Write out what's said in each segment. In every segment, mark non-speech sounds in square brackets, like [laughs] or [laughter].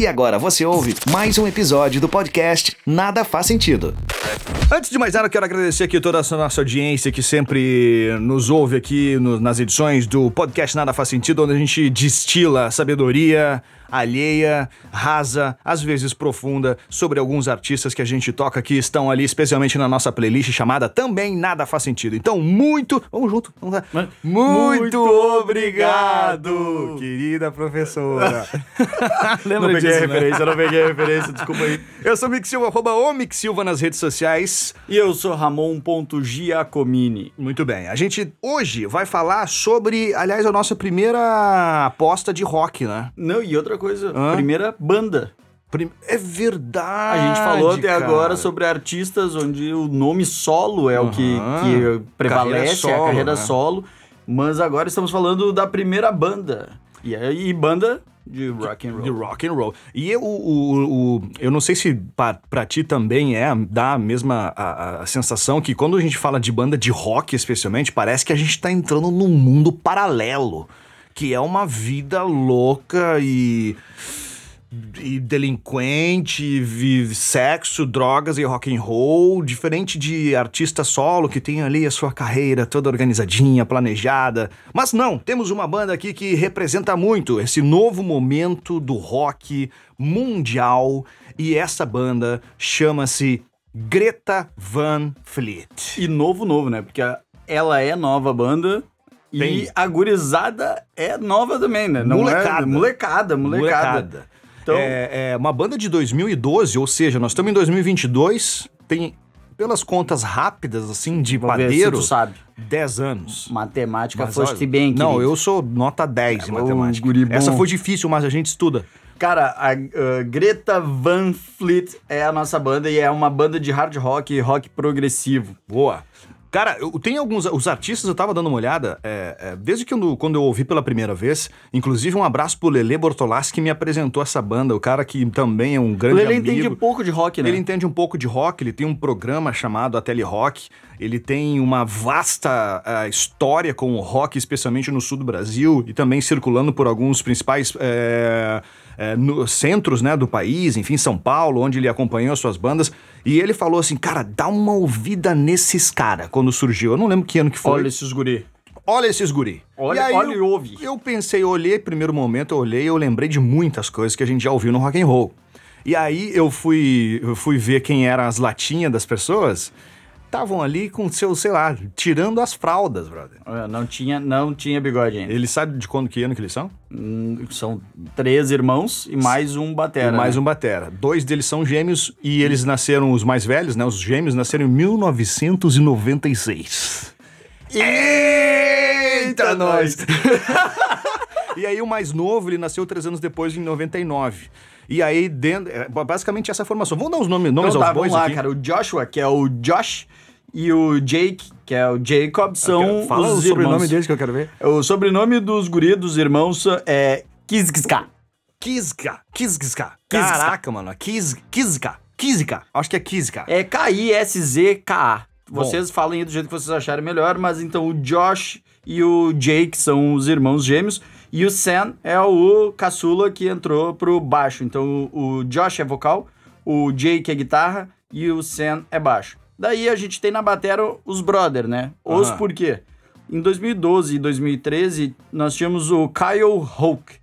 E agora você ouve mais um episódio do podcast Nada Faz Sentido. Antes de mais nada, eu quero agradecer aqui toda a nossa audiência que sempre nos ouve aqui no- nas edições do podcast Nada Faz Sentido, onde a gente destila sabedoria alheia, rasa, às vezes profunda, sobre alguns artistas que a gente toca que estão ali, especialmente na nossa playlist chamada Também Nada Faz Sentido. Então, muito. Vamos junto. Vamos lá. Muito, Muito obrigado, querida professora. [laughs] Lembra não peguei disso, a né? referência, não peguei a referência, desculpa aí. Eu sou o Mick Silva, arroba o Mick Silva nas redes sociais. E eu sou Ramon.giacomini. Muito bem. A gente hoje vai falar sobre, aliás, a nossa primeira aposta de rock, né? Não, e outra coisa, Hã? primeira banda. É verdade. A gente falou até cara. agora sobre artistas onde o nome solo é o que, que prevalece, Carreira a carreira solo, né? solo. Mas agora estamos falando da primeira banda. E aí, banda de rock and roll. De rock and roll. E eu, o, o- eu não sei se pra, pra ti também é, dá a mesma a, a sensação que quando a gente fala de banda de rock, especialmente, parece que a gente tá entrando num mundo paralelo. Que é uma vida louca e. e delinquente, vive sexo, drogas e rock and roll, diferente de artista solo que tem ali a sua carreira toda organizadinha, planejada. Mas não, temos uma banda aqui que representa muito esse novo momento do rock mundial e essa banda chama-se Greta Van Fleet. E novo, novo, né? Porque ela é nova banda Tem. e a gurizada é nova também, né? Não Molecada. É, molecada, molecada. Então, é, é uma banda de 2012, ou seja, nós estamos em 2022, tem, pelas contas rápidas, assim, de se padeiro, sabe. 10 anos. matemática Mas foste olha, bem, Não, querido. eu sou nota 10 em É, matemática. um guri bom. Essa foi difícil, mas a gente estuda. Cara, a uh, Greta Van Fleet é a nossa banda e é uma banda de hard rock e rock progressivo. Boa. Cara, eu, tem alguns. Os artistas, eu tava dando uma olhada, é, é, desde que eu, quando eu ouvi pela primeira vez, inclusive um abraço pro Lele Bortolassi que me apresentou essa banda, o cara que também é um grande Lele amigo. entende pouco de rock, né? Ele entende um pouco de rock, ele tem um programa chamado A Tele Rock, ele tem uma vasta ah, história com o rock, especialmente no sul do Brasil, e também circulando por alguns principais eh, eh, no- centros né, do país, enfim, São Paulo, onde ele acompanhou suas bandas. E ele falou assim, cara, dá uma ouvida nesses caras quando surgiu. Eu não lembro que ano que foi. Olha esses guri. Olha esses guri. Olha- e aí olha eu, e ouve. Eu pensei, eu olhei, primeiro momento, eu olhei, eu lembrei de muitas coisas que a gente já ouviu no rock and roll. E aí eu fui, eu fui ver quem eram as latinhas das pessoas. Estavam ali com seu, sei lá, tirando as fraldas, brother. Olha, Não tinha, não tinha bigode ainda. Ele sabe de quando que ano que eles são? Hum, São três irmãos e mais um batera. e mais né? um batera. Dois deles são gêmeos e eles nasceram, os mais velhos, né? Os gêmeos nasceram em 1996. Eita, nós! [laughs] e aí o mais novo, ele nasceu três anos depois, em 99. E aí, dentro, é, basicamente essa formação. Vamos dar os nomes, nomes Então tá, aos bois vamos lá, aqui? cara. O Joshua, que é o Josh, e o Jake, que é o Jacob, são Fala os o sobrenome irmãos. deles que eu quero ver. O sobrenome dos guri, dos irmãos, é. Kizka. Kizka. Kizka. Caraca, mano. Kiz, Kizka. Kizka. Acho que é Kizka. É K-I-S-Z-K-A. Bom. Vocês falem aí do jeito que vocês acharem melhor, mas então o Josh e o Jake são os irmãos gêmeos. E o Sam é o caçula que entrou pro baixo. Então o Josh é vocal, o Jake é guitarra e o Sam é baixo. Daí a gente tem na batera os brother, né? Os Aham. por quê? Em 2012 e 2013 nós tínhamos o Kyle Hulk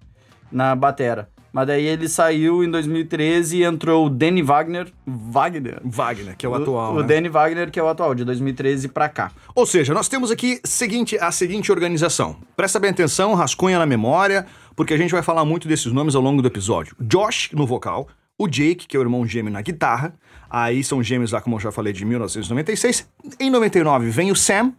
na batera. Mas daí ele saiu em 2013 e entrou o Danny Wagner. Wagner? Wagner, que é o, O- atual. O né? Danny Wagner, que é o atual, de 2013 pra cá. Ou seja, nós temos aqui seguinte, a seguinte organização. Presta bem atenção, rascunha na memória, porque a gente vai falar muito desses nomes ao longo do episódio. Josh no vocal, o Jake, que é o irmão gêmeo na guitarra. Aí são gêmeos lá, como eu já falei, de 1996. Em 99 vem o Sam,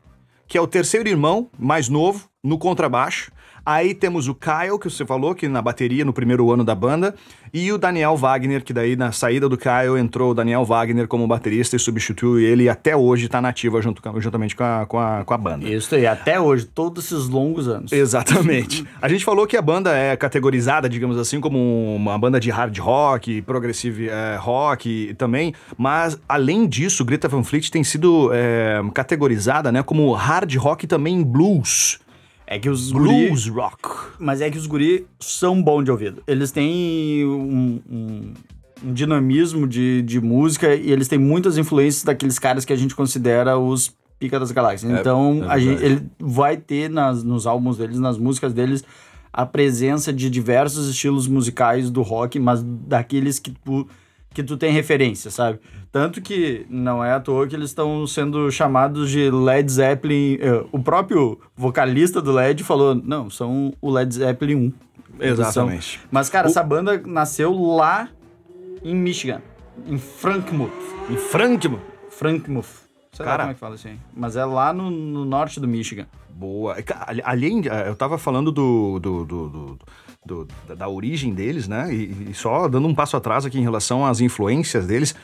que é o terceiro irmão, mais novo, no contrabaixo. Aí temos o Kyle, que você falou, que na bateria no primeiro ano da banda, e o Daniel Wagner, que daí na saída do Kyle entrou o Daniel Wagner como baterista e substituiu ele e até hoje tá nativa junto, juntamente com a, com, a, com a banda. Isso aí, até hoje, todos esses longos anos. Exatamente. [laughs] A gente falou que a banda é categorizada, digamos assim, como uma banda de hard rock, progressive eh, rock também, mas além disso, Greta Van Fleet tem sido eh, categorizada né, como hard rock também blues. É que os guri, Blues rock. mas é que os guri são bons de ouvido. Eles têm um, um- um dinamismo de, de música e eles têm muitas influências daqueles caras que a gente considera os pica das galáxias. então, é a gente, ele vai ter nas, nos álbuns deles, nas músicas deles, a presença de diversos estilos musicais do rock, mas daqueles que tu, que tu tem referência, sabe? Tanto que não é à toa que eles estão sendo chamados de Led Zeppelin. eh, o próprio vocalista do Led falou: não, são o Led Zeppelin 1. Eles são- Exatamente. Mas, cara, essa banda nasceu lá em Michigan, em Frankmouth. Em Frank, Frankmouth. Sei Cara. como é que fala aí. Mas é lá no, no norte do Michigan. Boa. Além, eh, eu tava falando do, do- do- do- do- da, da origem deles, né? E, e só dando um passo atrás aqui em relação às influências deles,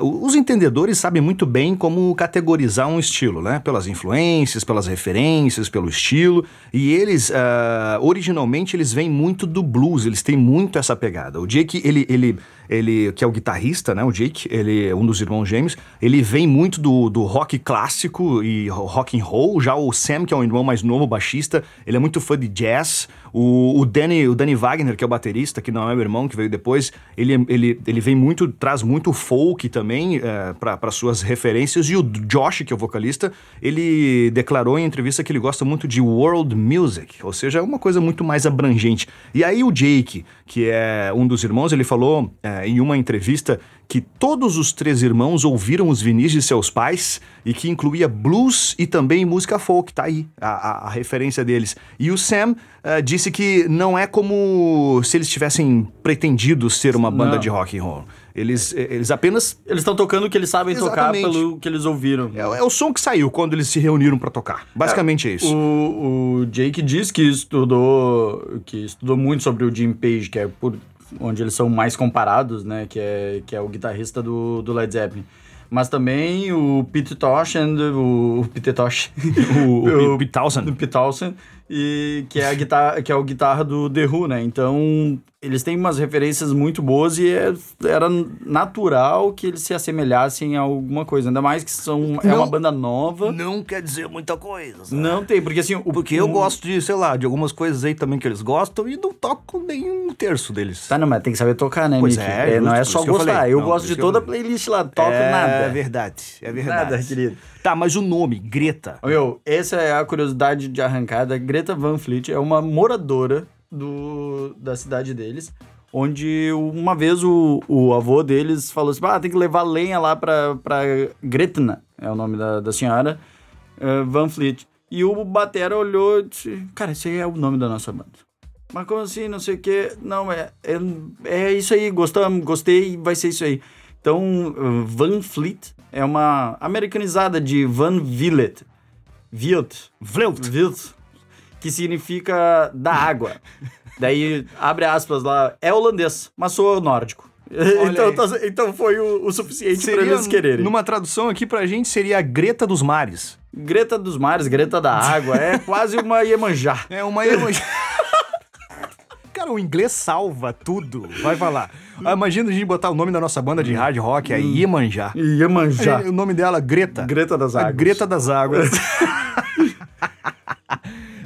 o- os entendedores sabem muito bem como categorizar um estilo, né? Pelas influências, pelas referências, pelo estilo. E eles, ah, originalmente, eles vêm muito do blues, eles têm muito essa pegada. O Jake, ele, ele, ele que é o guitarrista, né? O Jake, ele é um dos irmãos gêmeos, ele vem muito do, do rock clássico e ro- rock and roll. Já o Sam, que é o irmão mais novo, baixista, ele é muito fã de jazz. O, o Danny, o Danny Wagner, que é o baterista, que não é meu irmão, que veio depois, ele, ele, ele vem muito, traz muito folk também para suas referências. E o Josh, que é o vocalista, ele declarou em entrevista que ele gosta muito de world music, ou seja, é uma coisa muito mais abrangente. E aí o Jake, que é um dos irmãos, ele falou é, em uma entrevista que todos os três irmãos ouviram os vinis de seus pais e que incluía blues e também música folk, tá aí a, a- a referência deles. E o Sam eh, disse que não é como se eles tivessem pretendido ser uma banda Não. de rock and roll. Eles, eles apenas Eles estão tocando o que eles sabem tocar Exatamente. pelo que eles ouviram. é, é o som que saiu quando eles se reuniram pra tocar. Basicamente é, isso. O, o Jake diz que estudou, que estudou muito sobre o Jim Page, que é por onde eles são mais comparados, né? Que é, que é o guitarrista do, do Led Zeppelin. Mas também o Pete Tosh and o, o Pete Tosh, [laughs] O, [laughs] o do Pete Townsend, e que é a guitarra, que é o guitarra do The Who, né? Então, eles têm umas referências muito boas e é- era natural que eles se assemelhassem a alguma coisa, ainda mais que são é Não- uma banda nova. Não quer dizer muita coisa. Não tem, porque assim, o, Porque eu o- gosto de, sei lá, de algumas coisas aí também que eles gostam e não toco nem um terço deles. Tá, não, mas tem que saber tocar, né, Pois Mickey? é, não justo, é só eu gostar. falei. Eu Não, gosto de eu toda a playlist lá, toco é nada. verdade, é verdade. Nada, querido. Tá, mas o nome, Greta. Meu, essa é a curiosidade de arrancada. Greta Van Fleet é uma moradora do, da cidade deles, onde uma vez o, o avô deles falou assim, ah, tem que levar lenha lá pra, pra Gretna, é o nome da, da senhora, eh, Van Fleet. E o Batera olhou e disse, cara, esse aí é o nome da nossa banda. Mas como assim, não sei o quê? Não, é, é, é isso aí, gostamos, gostei, vai ser isso aí. Então, uh, Van Fleet é uma americanizada de Van Villet. Vilt. Vleut. Vilt. Que significa da água. [laughs] Daí, abre aspas lá, é holandês, mas sou nórdico. [laughs] Então, tá- então foi o, o suficiente para eles quererem. numa tradução aqui pra gente, seria a Greta dos Mares. Greta dos mares, Greta da água, é quase uma Iemanjá. É uma emoji. [laughs] Cara, o inglês salva tudo. Vai falar. Ah, Imagina a gente botar o nome da nossa banda de hard rock aí, Iemanjá. Iemanjá. O nome dela, Greta. Greta das A águas. Greta das Águas. [laughs]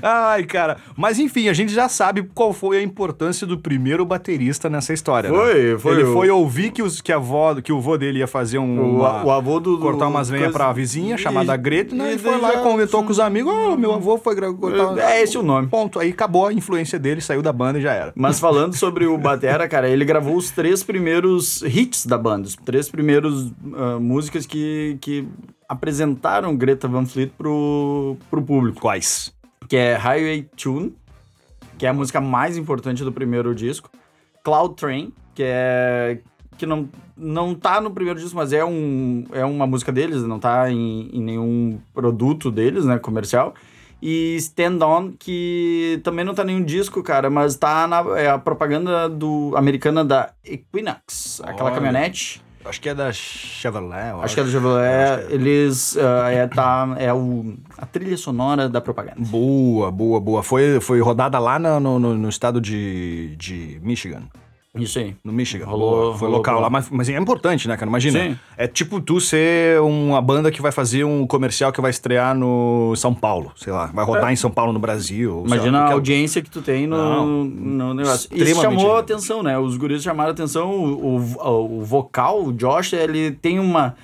Ai, cara. Mas enfim, a gente já sabe qual foi a importância do primeiro baterista nessa história. né? Foi, foi Ele o- foi ouvir que, os, que, a avó, que o vô dele ia fazer um. O, avô do. cortar umas venhas coisa- pra vizinha, chamada Greta, né? e E foi lá e comentou com os amigos: Ó, meu avô foi cortar. É esse o nome. Ponto. Aí acabou a influência dele, saiu da banda e já era. Mas falando sobre o Batera, cara, ele gravou os três primeiros hits da banda, os três primeiros ah, músicas que, que apresentaram Greta Van Fleet pro, pro público, Quais? Que é Highway Tune, que é a música mais importante do primeiro disco, Cloud Train, que é que não, não tá no primeiro disco, mas é, um, é uma música deles, não tá em, em nenhum produto deles, né, comercial. E Stand On, que também não tá em nenhum disco, cara, mas tá na é a propaganda do, americana da Equinox, aquela Olha. caminhonete. Acho que é da Chevrolet. eu Acho que é do Chevrolet. Eles. ah, é, tá, é o, a trilha sonora da propaganda. Boa, boa, boa. Foi, foi rodada lá no, no, no estado de, de Michigan. Isso aí. No Michigan. Rolou- Foi rolou local lá. mas, mas é importante, né, cara? Imagina. Sim. É tipo tu ser uma banda que vai fazer um comercial que vai estrear no São Paulo, sei lá. Vai rodar em São Paulo, no Brasil. sei lá, É. Imagina a audiência que tu tem no, Não. no negócio. Isso chamou a atenção, né? Os guris chamaram a atenção. O, o, o vocal, o Josh, ele tem uma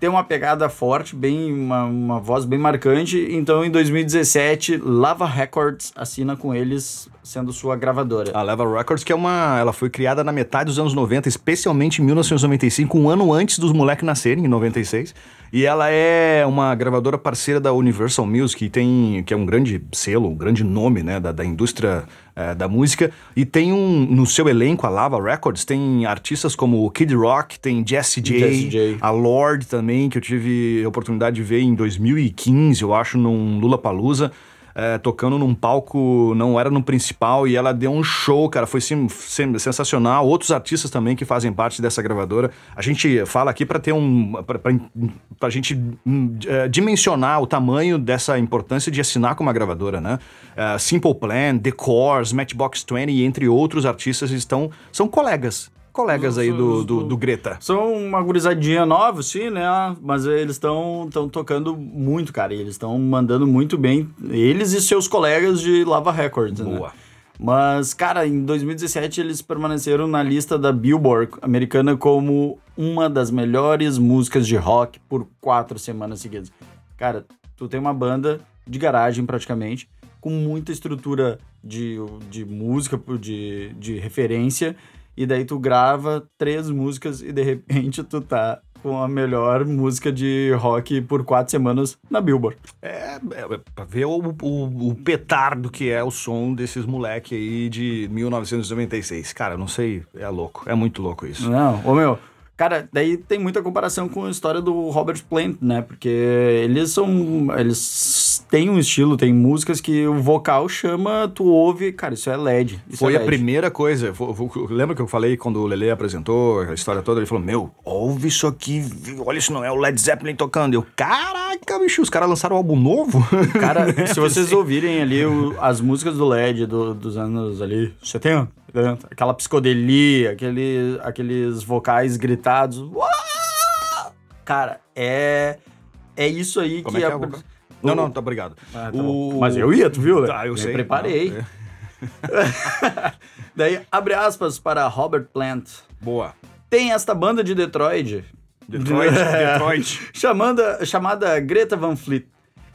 tem uma pegada forte, bem uma, uma voz bem marcante. Então, em 2017, Lava Records assina com eles, sendo sua gravadora. A Leva Records, que é uma. Ela foi criada na metade dos anos 90, especialmente em 1995, um ano antes dos moleques nascerem, em 96. E ela é uma gravadora parceira da Universal Music, que, tem, que é um grande selo, um grande nome né, da, da indústria eh, da música. E tem um. No seu elenco, a Lava Records, tem artistas como o Kid Rock, tem Jesse J, a Lorde também, que eu tive a oportunidade de ver em 2015, eu acho, num Lula Palusa. Tocando num palco, não era no principal, e ela deu um show, cara, foi sim, sim- sensacional. Outros artistas também que fazem parte dessa gravadora. A gente fala aqui para ter um. pra, pra gente eh, dimensionar o tamanho dessa importância de assinar com uma gravadora, né? Eh, Simple Plan, The Course, Matchbox 20, entre outros artistas, estão. são colegas. Colegas aí do, do, do Greta. São uma gurizadinha nova, sim, né? Mas eles estão tocando muito, cara. Eles estão mandando muito bem. Eles e seus colegas de Lava Records, né? Boa. Mas, cara, em 2017 eles permaneceram na lista da Billboard americana como uma das melhores músicas de rock por quatro semanas seguidas. Cara, tu tem uma banda de garagem praticamente, com muita estrutura de, de música, de, de referência, e daí tu grava três músicas e de repente tu tá com a melhor música de rock por quatro semanas na Billboard. É, é, é pra ver o, o, o petardo que é o som desses moleque aí de 1996. Cara, não sei, é louco, é muito louco isso. Não, ô meu. Cara, daí tem muita comparação com a história do Robert Plant, né? Porque eles são. Eles têm um estilo, tem músicas que o vocal chama, tu ouve, cara, isso é LED. Isso Foi é a LED. primeira coisa. Lembra que eu falei quando o Lele apresentou a história toda? Ele falou: Meu, ouve isso aqui, olha, isso não é o Led Zeppelin tocando. Eu, caraca, bicho, os caras lançaram um álbum novo? Cara, [laughs] se vocês ouvirem ali o- as músicas do LED do- dos anos ali, 70, 80, aquela psicodelia, aquele, aqueles vocais gritados. "Uau!" Cara, é. É isso aí Como que é que é a-? Não, não, tá obrigado. Ah, tá O-. Mas eu ia, tu viu, né? Tá, eu Me sei. preparei. Não, é. [laughs] Daí, abre aspas para Robert Plant. Boa. Tem esta banda de Detroit, Detroit, [laughs] Detroit. chamada, chamada Greta Van Fleet.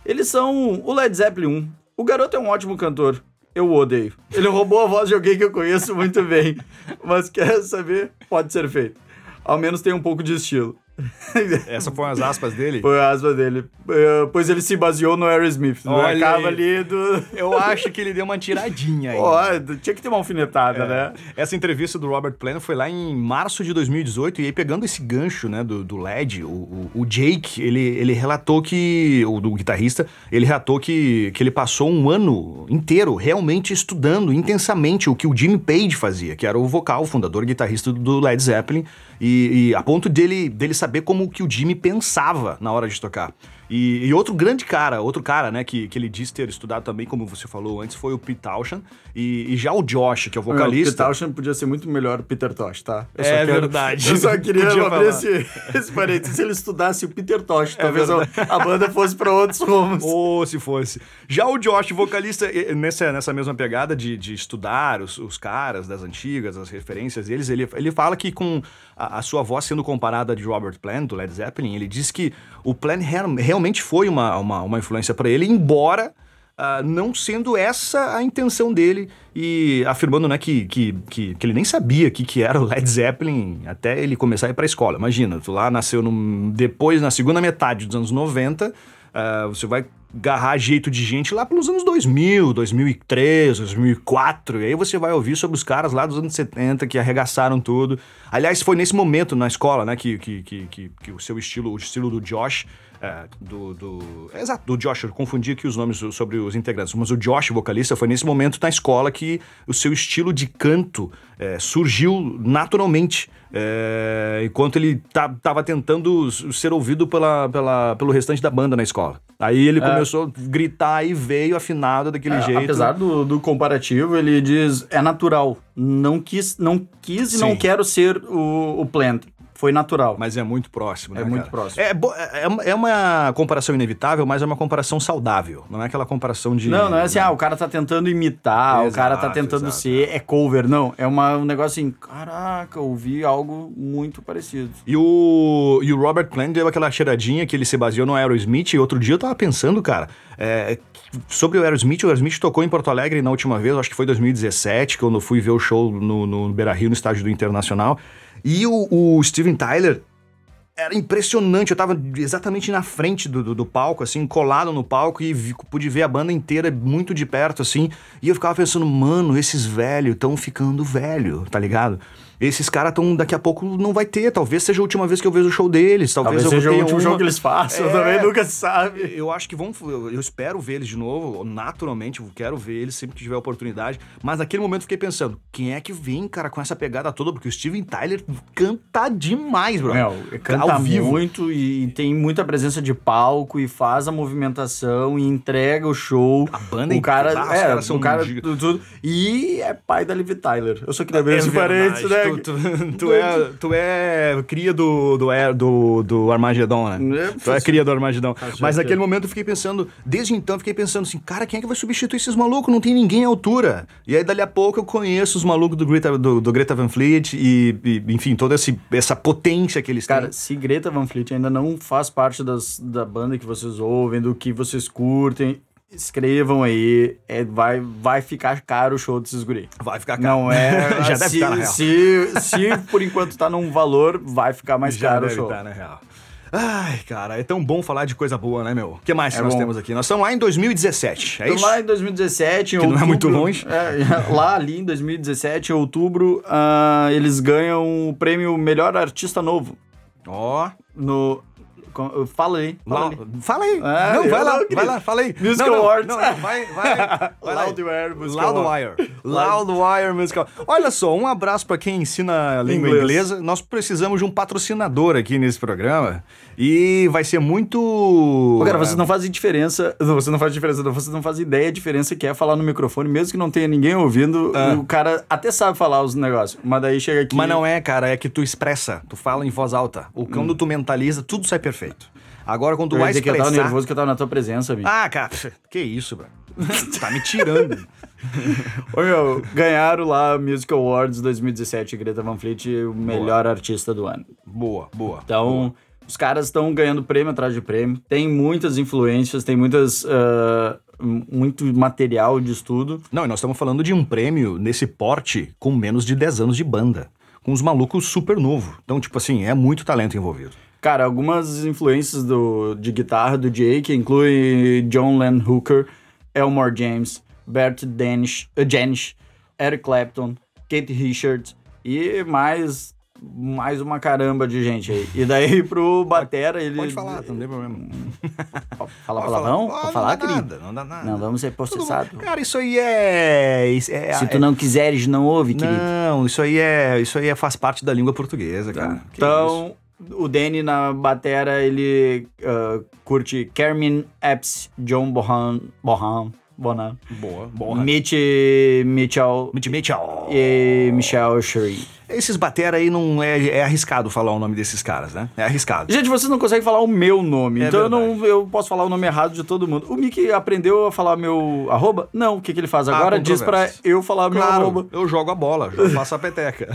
Eles são o Led Zeppelin 1. O garoto é um ótimo cantor. Eu odeio. Ele roubou a voz de alguém que eu conheço muito bem. Mas quer saber? Pode ser feito. Ao menos tem um pouco de estilo. [laughs] Essas foram as aspas dele. Foi a aspa dele. Eh, Pois ele se baseou no Aerosmith. No Olha acaba ali do... Eu acho que ele deu uma tiradinha aí. [laughs] Ó, tinha que ter uma alfinetada, né? Essa entrevista do Robert Plant foi lá em março de 2018, e aí pegando esse gancho, né, do, do LED, o, o, o Jake, ele, ele relatou que, o do guitarrista, ele relatou que, que ele passou um ano inteiro realmente estudando intensamente o que o Jimmy Page fazia, que era o vocal, o fundador guitarrista do Led Zeppelin, e, e a ponto dele, dele saber como que o Jimmy pensava na hora de tocar. E, e outro grande cara, outro cara, né, que, que ele disse ter estudado também, como você falou antes, foi o Pete Townshend, e, e já o Josh, que é o Peter vocalista... Townshend podia ser muito melhor Peter Tosh, tá? Eu É verdade. Eu só queria abrir falar. esse, esse parênteses. Se ele estudasse o Peter Tosh, É talvez a, a banda fosse pra outros rumos. Ou se fosse. Já o Josh, vocalista, nessa, nessa mesma pegada de, de estudar os, os caras das antigas, as referências deles, ele, ele fala que com a, a sua voz sendo comparada de Robert Plant, do Led Zeppelin, ele diz que o Plant real- realmente foi uma, uma, uma influência para ele, embora ah, não sendo essa a intenção dele e afirmando né, que, que, que, que ele nem sabia o que, que era o Led Zeppelin até ele começar a ir para a escola. Imagina, tu lá nasceu no, depois, na segunda metade dos anos 90, ah, você vai agarrar jeito de gente lá pelos anos 2000, 2003, 2004, e aí você vai ouvir sobre os caras lá dos anos 70 que arregaçaram tudo. Aliás, foi nesse momento na escola, né, que, que, que, que o seu estilo, o estilo do Josh, é, do, do, é, exato, do Josh, eu confundi aqui os nomes sobre os integrantes, mas o Josh, vocalista, foi nesse momento na escola que o seu estilo de canto é, surgiu naturalmente, é, enquanto ele estava tentando ser ouvido pela, pela, pelo restante da banda na escola. Aí ele Ah, começou a gritar e veio afinado daquele É, jeito. Apesar do, do comparativo, ele diz é natural. Não quis, não quis e não Sim. quero ser o, o Plant. Foi natural. Mas é muito próximo, né? É muito cara? próximo. É, bo- é, é uma comparação inevitável, mas é uma comparação saudável. Não é aquela comparação de. Não, não é assim, ah, o cara tá tentando imitar, o cara tá Exato, tentando exato. ser, é cover. Não, é uma, um negócio assim, caraca, eu vi algo muito parecido. E o, e o Robert Plant deu aquela cheiradinha que ele se baseou no Aerosmith. E outro dia eu tava pensando, cara, é, sobre o Aerosmith. O Aerosmith tocou em Porto Alegre na última vez, acho que foi 2017, quando eu fui ver o show no, no Beira Rio, no estádio do Internacional. E o, o Steven Tyler. Era impressionante, eu tava exatamente na frente do, do, do palco, assim, colado no palco e vi- pude ver a banda inteira muito de perto, assim. E eu ficava pensando, mano, esses velhos estão ficando velho, tá ligado? Esses caras tão daqui a pouco não vai ter, talvez seja a última vez que eu vejo o show deles, talvez, Talvez eu seja o último uma- jogo que eles façam, É. também nunca se sabe. eu acho que vão. Eu eu espero ver eles de novo, naturalmente, eu quero ver eles sempre que tiver oportunidade. Mas naquele momento eu fiquei pensando, quem é que vem, cara, com essa pegada toda? Porque o Steven Tyler canta demais, bro. Meu, canta Ao vivo. muito e tem muita presença de palco e faz a movimentação e entrega o show. A banda o cara, ah, os é, são o cara tudo. E é pai da Liv Tyler. Eu só queria ver É parênteses, né? Tu, tu- tu [laughs] é, tu é cria do, do, Air- do, do Armagedon, né? É, Tu é cria do Armagedon. Mas naquele momento eu fiquei pensando, desde então eu fiquei pensando assim, cara, quem é que vai substituir esses malucos? Não tem ninguém à altura. E aí dali a pouco eu conheço os malucos do Greta, do, do Greta Van Fleet e, e, enfim, toda esse, essa potência que eles Cara, têm. se Greta Van Fleet ainda não faz parte das, da banda que vocês ouvem, do que vocês curtem, escrevam aí. É, vai, vai ficar caro o show desses guri. Vai ficar caro. Não é. [laughs] Já deve se, ficar na real. se, se por enquanto tá num valor, vai ficar mais Já caro o show. estar, na real. Ai, cara, é tão bom falar de coisa boa, né, meu? O que mais que É nós bom. temos aqui? Nós estamos lá em 2017, é Então, isso? lá em 2017, em Que não é outubro, muito longe. é, [laughs] lá ali em 2017, em outubro, ah, eles ganham o prêmio Melhor Artista Novo. Ó, No. Fala aí. Fala aí. Fala aí. Ah, não, vai lá, vai lá, fala aí. Musical não, não, Awards. Não, não, vai, vai. [laughs] vai. Loudwire Musical Loudwire. Loudwire Musical. Olha só, um abraço pra quem ensina a língua Inglês. inglesa. Nós precisamos de um patrocinador aqui nesse programa. E vai ser muito. Ô, Cara, vocês não fazem diferença. Você não faz diferença, não. Vocês não fazem ideia a diferença que é falar no microfone, mesmo que não tenha ninguém ouvindo. O cara até sabe falar os negócios, mas daí chega aqui. Mas não é, cara, é que tu expressa, tu fala em voz alta. O quando tu mentaliza, tudo sai perfeito. Agora, quando tu vai dizer que eu expressar... tava nervoso que eu tava na tua presença, amigo. Ah, cara, que isso, bro. [laughs] tá me tirando. [laughs] Ô, meu, ganharam lá Music Awards 2017, Greta Van Fleet, o melhor artista do ano. boa, boa. Então, os caras estão ganhando prêmio atrás de prêmio. Tem muitas influências, tem muitas. ah, muito material de estudo. Não, e nós estamos falando de um prêmio nesse porte com menos de 10 anos de banda. Com os malucos super novo. Então, tipo assim, é muito talento envolvido. Cara, algumas influências do, de guitarra do Jake incluem John Len Hooker, Elmore James, Bert Danish, uh, Janisch, Eric Clapton, Kate Richards e mais, mais uma caramba de gente aí. E daí [laughs] pro Batera ele... Pode falar, não tem problema. [laughs] Fala palavrão? Pode falar, querido? nada, não dá nada. Não, vamos ser processados. Cara, isso aí é... é- Se tu é- não quiseres, não ouve, querido. Não, isso aí é, isso aí é, faz parte da língua portuguesa, cara. Isso. Então, o Danny na batera, ele ah, curte Carmen Epps, John Bohan, Bohan, Bonan, boa, boa. Mitch Mitchell Mitch Mitchell. e Michelle Sherry. Esses batera aí não é, é arriscado falar o nome desses caras, né? É arriscado. Gente, vocês não conseguem falar o meu nome, É então eu, não, eu posso falar o nome errado de todo mundo. O Mickey aprendeu a falar meu arroba? Não, o que, que ele faz agora? Diz pra controvérsias. eu falar meu Claro, arroba. eu jogo a bola, eu faço a peteca.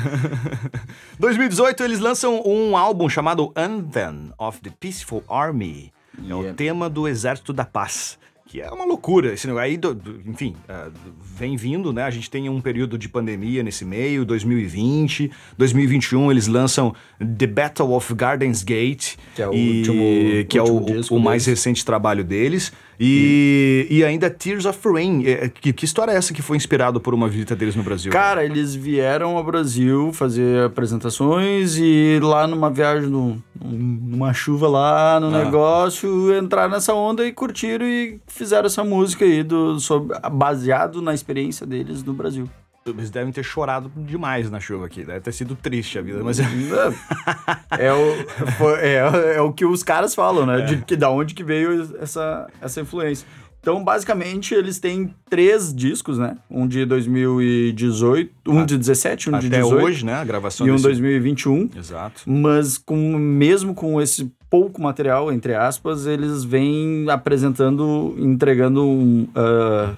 [laughs] 2018, eles lançam um álbum chamado Anthem of the Peaceful Army. É o Yeah. tema do Exército da Paz. Que é uma loucura esse negócio. Aí, do- do- enfim, ah, vem vindo, né? A gente tem um período de pandemia nesse meio, 2020. 2021 eles lançam The Battle of Gardens Gate. Que é o e- último- que é o, último o mais recente trabalho deles. E, e ainda Tears of Rain. É, Que, que história é essa que foi inspirado por uma visita deles no Brasil? Cara, eles vieram ao Brasil fazer apresentações e lá numa viagem, num- numa chuva lá no Ah. negócio, entraram nessa onda e curtiram e fizeram essa música aí do, sobre, baseado na experiência deles no Brasil. Eles devem ter chorado demais na chuva aqui. Deve ter sido triste a vida, mas. É o, foi- é, é o que os caras falam, né? De que da onde que veio essa, essa influência. Então, basicamente, eles têm três discos, né? Um de 2018, um de 17, um de Até 18 hoje, né? A gravação e um desse- 2021. Exato. Mas com, mesmo com esse pouco material, entre aspas, eles vêm apresentando, entregando um, ah,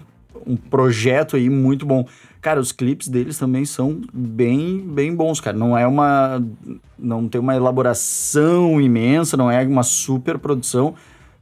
um projeto aí muito bom. Cara, os clipes deles também são bem, bem bons, cara. Não é uma. Não tem uma elaboração imensa, não é uma super produção.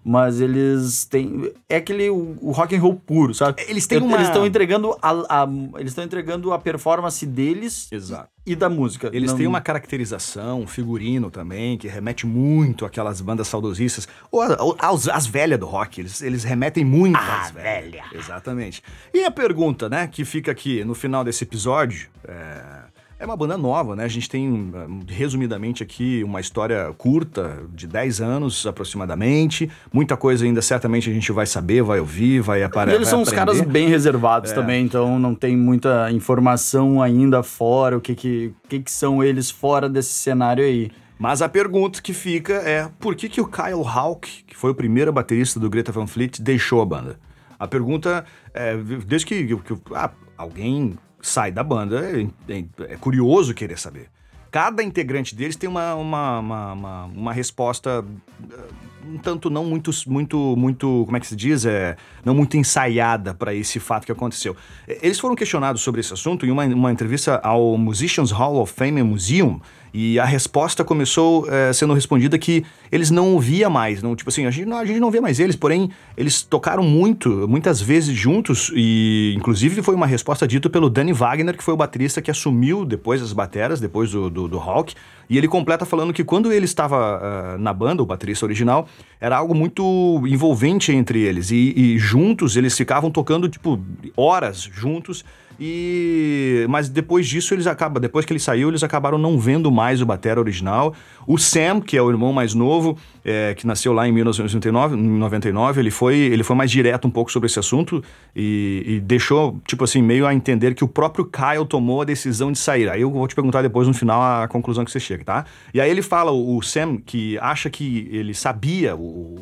Mas eles têm. É aquele o, o rock and roll puro, sabe? Eles têm uma- Eles estão entregando a, a- eles estão entregando a performance deles Exato. e da música. Eles Não- têm uma caracterização, um figurino também, que remete muito àquelas bandas saudosistas. Ou, ou aos- às velhas do rock. Eles, eles remetem muito às velhas. Exatamente. E a pergunta, né, que fica aqui no final desse episódio. É... é uma banda nova, né? A gente tem, resumidamente aqui, uma história curta, de 10 anos aproximadamente. Muita coisa ainda, certamente, a gente vai saber, vai ouvir, vai aparecer. eles são uns caras bem reservados também, então não tem muita informação ainda fora, o que que, que que são eles fora desse cenário aí. Mas a pergunta que fica é por que, que o Kyle Hawk, que foi o primeiro baterista do Greta Van Fleet, deixou a banda? A pergunta é, desde que, que- ah, alguém sai da banda, é, é- é curioso querer saber. Cada integrante deles tem uma, uma, uma, uma, uma resposta um tanto não muito, muito, muito, como é que se diz? É, não muito ensaiada para esse fato que aconteceu. Eles foram questionados sobre esse assunto em uma, uma entrevista ao Musicians Hall of Fame Museum e a resposta começou eh, sendo respondida que eles não ouvia mais, não, tipo assim, a gente, não, a gente não vê mais eles, porém eles tocaram muito, muitas vezes juntos e inclusive foi uma resposta dita pelo Danny Wagner, que foi o baterista que assumiu depois as bateras, depois do, do, do Hawk, e ele completa falando que quando ele estava ah, na banda, o baterista original, era algo muito envolvente entre eles. E, e juntos eles ficavam tocando tipo horas juntos e mas depois disso eles acabam, depois que ele saiu, eles acabaram não vendo mais o batera original. O Sam, que é o irmão mais novo, é, que nasceu lá em 1999, em 99, ele foi, ele foi mais direto um pouco sobre esse assunto e, e deixou, tipo assim, meio a entender que o próprio Kyle tomou a decisão de sair. Aí eu vou te perguntar depois no final a conclusão que você chega, tá? E aí ele fala, o o Sam, que acha que ele sabia, o,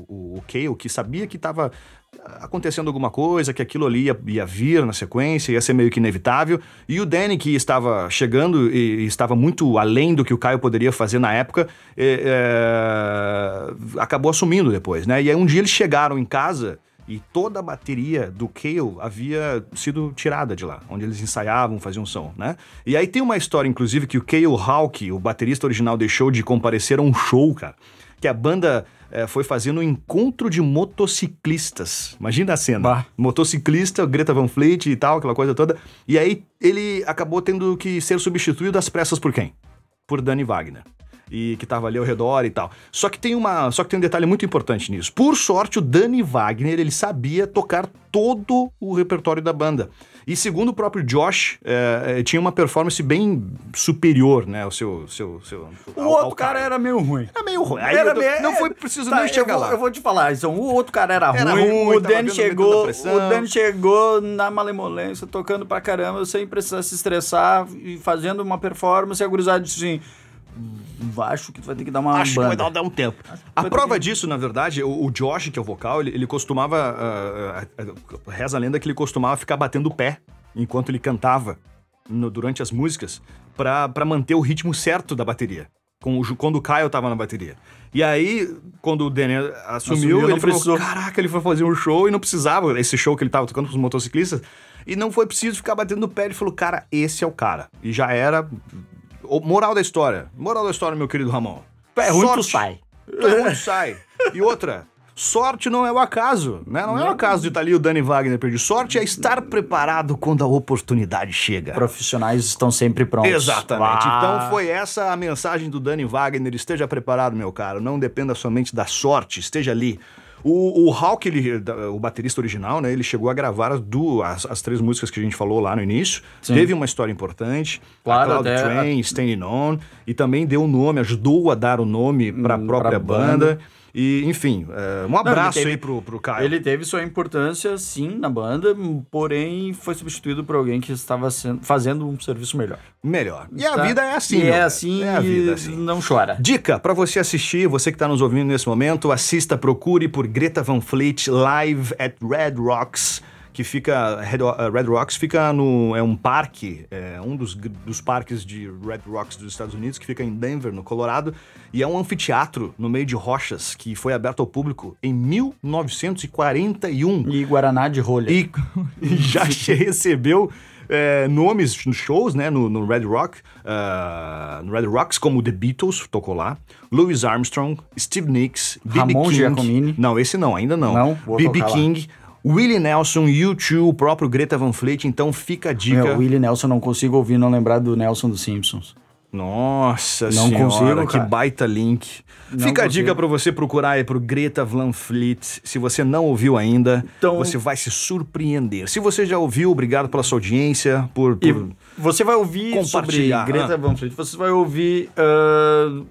o, o Kale, que sabia que estava acontecendo alguma coisa, que aquilo ali ia, ia vir na sequência, ia ser meio que inevitável. E o Danny, que estava chegando e, e estava muito além do que o Caio poderia fazer na época, é, acabou assumindo depois, né? E aí um dia eles chegaram em casa e toda a bateria do Kale havia sido tirada de lá, onde eles ensaiavam, faziam som, né? E aí tem uma história, inclusive, que o Kale Hawk, o baterista original, deixou de comparecer a um show, cara que a banda eh, foi fazendo um encontro de motociclistas. Imagina a cena. Bah. Motociclista, Greta Van Fleet e tal, aquela coisa toda. E aí ele acabou tendo que ser substituído às pressas por quem? Por Danny Wagner. E que tava ali ao redor e tal. Só que tem uma, só que tem um detalhe muito importante nisso. Por sorte, o Danny Wagner, ele sabia tocar todo o repertório da banda. E segundo o próprio Josh, eh, tinha uma performance bem superior, né, ao seu, seu, seu O ao- ao outro cara Kyle. era meio ruim. Era meio ruim. Aí Era eu meio- não foi preciso Tá, nem chegar eu vou, lá. Eu vou te falar, então, o outro cara era, Era ruim, ruim, o Danny chegou, o Danny chegou na malemolência, tocando pra caramba, sem precisar se estressar e fazendo uma performance, e a gurizada disse assim, "Hum, acho que tu vai ter que dar uma Acho que banda. vai dar, um tempo. A prova disso, na verdade, o, o Josh, que é o vocal, ele, ele costumava. ah, ah, reza a lenda que ele costumava ficar batendo o pé enquanto ele cantava no- durante as músicas pra pra manter o ritmo certo da bateria. Com o, quando o Kyle tava na bateria. E aí, quando o Danny assumiu, Assumiu, ele falou: precisou. Caraca, ele foi fazer um show e não precisava, esse show que ele tava tocando pros motociclistas, e não foi preciso ficar batendo o pé. Ele falou: Cara, esse é o cara. E já era. O- Moral da história. Moral da história, meu querido Ramon. Tu é ruim, tu Sorte. sai. Tu é ruim, tu sai. E outra. Sorte não é o acaso, né? Não é o acaso de estar ali o Danny Wagner perdido. Sorte é estar preparado quando a oportunidade chega. Profissionais estão sempre prontos. Exatamente. Ah. Então foi essa a mensagem do Danny Wagner. Esteja preparado, meu caro. Não dependa somente da sorte. Esteja ali. O, o Hawk, ele, o baterista original, né? Ele chegou a gravar as, du- as, as três músicas que a gente falou lá no início. Sim. Teve uma história importante. Claro, a Cloud Train, Standing On. E também deu o nome, ajudou a dar o nome para a Hum, própria banda. banda. E, enfim, é, um abraço teve- aí pro, pro Caio. Ele teve sua importância, sim, na banda, porém foi substituído por alguém que estava sendo- fazendo um serviço melhor. Melhor. E a Tá? vida é assim, é velho. assim, É a vida e assim. não chora. Dica pra você assistir, você que tá nos ouvindo nesse momento, assista, procure por Greta Van Fleet live at Red Rocks, que fica Red, uh, Red Rocks fica no é um parque, é um dos, dos parques de Red Rocks dos Estados Unidos que fica em Denver, no Colorado, e é um anfiteatro no meio de rochas que foi aberto ao público em 1941 E Guaraná de rolha. e e [laughs] já recebeu é, nomes nos shows, né? No, no Red Rock, ah, no Red Rocks, como The Beatles, tocou lá, Louis Armstrong, Steve Nicks, B.B. Ramon King. Giacomini. Não, esse não, ainda não. Não? B.B. lá. Willie Nelson, U2, o próprio Greta Van Fleet. Então fica a dica. Meu, Willie Nelson, não consigo ouvir não lembrar do Nelson dos Simpsons. Nossa Não senhora, consigo, que baita link. Não Fica a consigo. dica pra você procurar aí pro Greta Van Fleet. Se você não ouviu ainda, Então- você vai se surpreender. Se você já ouviu, obrigado pela sua audiência, por... Por- você vai ouvir sobre Greta ah. Van Fleet, você vai ouvir ah,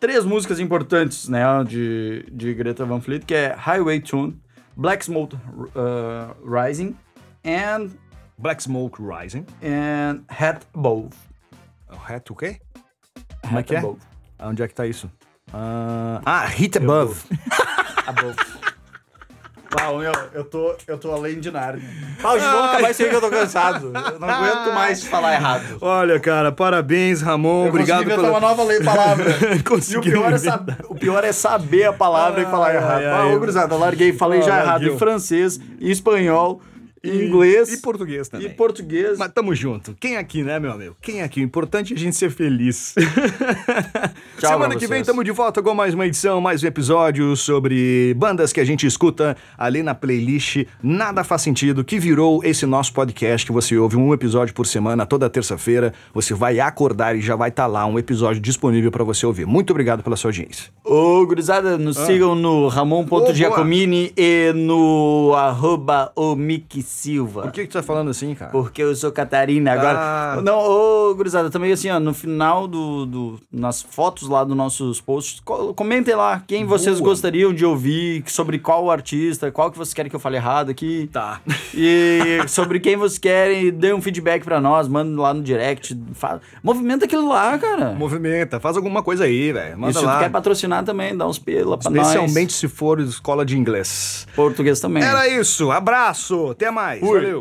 três músicas importantes, né, de, de Greta Van Fleet, que é Highway Tune, Black Smoke ah, Rising and, Black Smoke Rising. and Hat Above. O Hat o quê? Como é que é? Above. Onde é que tá isso? Ah, ah, Hit Above. [laughs] Above. Pau, meu, eu tô, eu tô além de nada. Pau, vamos acabar isso aí que eu tô cansado. Eu não aguento mais falar errado. Olha, cara, parabéns, Ramon. Eu Obrigado pela... uma nova lei palavra. [laughs] E o pior, é saber, o pior é saber a palavra e falar errado. ai, Ah, ô, gurizada, larguei, falei Ah, já errado. Em francês, em espanhol, em inglês E português também. e português. Mas tamo junto. Quem aqui, né, meu amigo? Quem aqui? O importante é a gente ser feliz. [laughs] Tchau Semana que vem tamo de volta com mais uma edição, mais um episódio sobre bandas que a gente escuta ali na playlist Nada Faz Sentido, que virou esse nosso podcast que você ouve um episódio por semana, toda terça-feira. Você vai acordar e já vai estar lá um episódio disponível pra você ouvir. Muito obrigado pela sua audiência. Ô, gurizada, nos sigam no Ramon.giacomini e no arroba Silva. Por que, que tu tá falando assim, cara? Porque eu sou Catarina agora. Ah. Não, ô, gurizada, também assim, ó, no final do, do- nas fotos lá dos nossos posts, co- comentem lá quem vocês Boa. gostariam de ouvir, sobre qual artista, qual que vocês querem que eu fale errado aqui. Tá. E sobre quem vocês querem, dê um feedback pra nós, manda lá no direct. Fa... Movimenta aquilo lá, cara. Movimenta, faz alguma coisa aí, velho. E Manda se tu lá. quer patrocinar também, dá uns pela pra nós. Especialmente se for escola de inglês. Português também. Era isso. Abraço. Até mais. Fui. Valeu.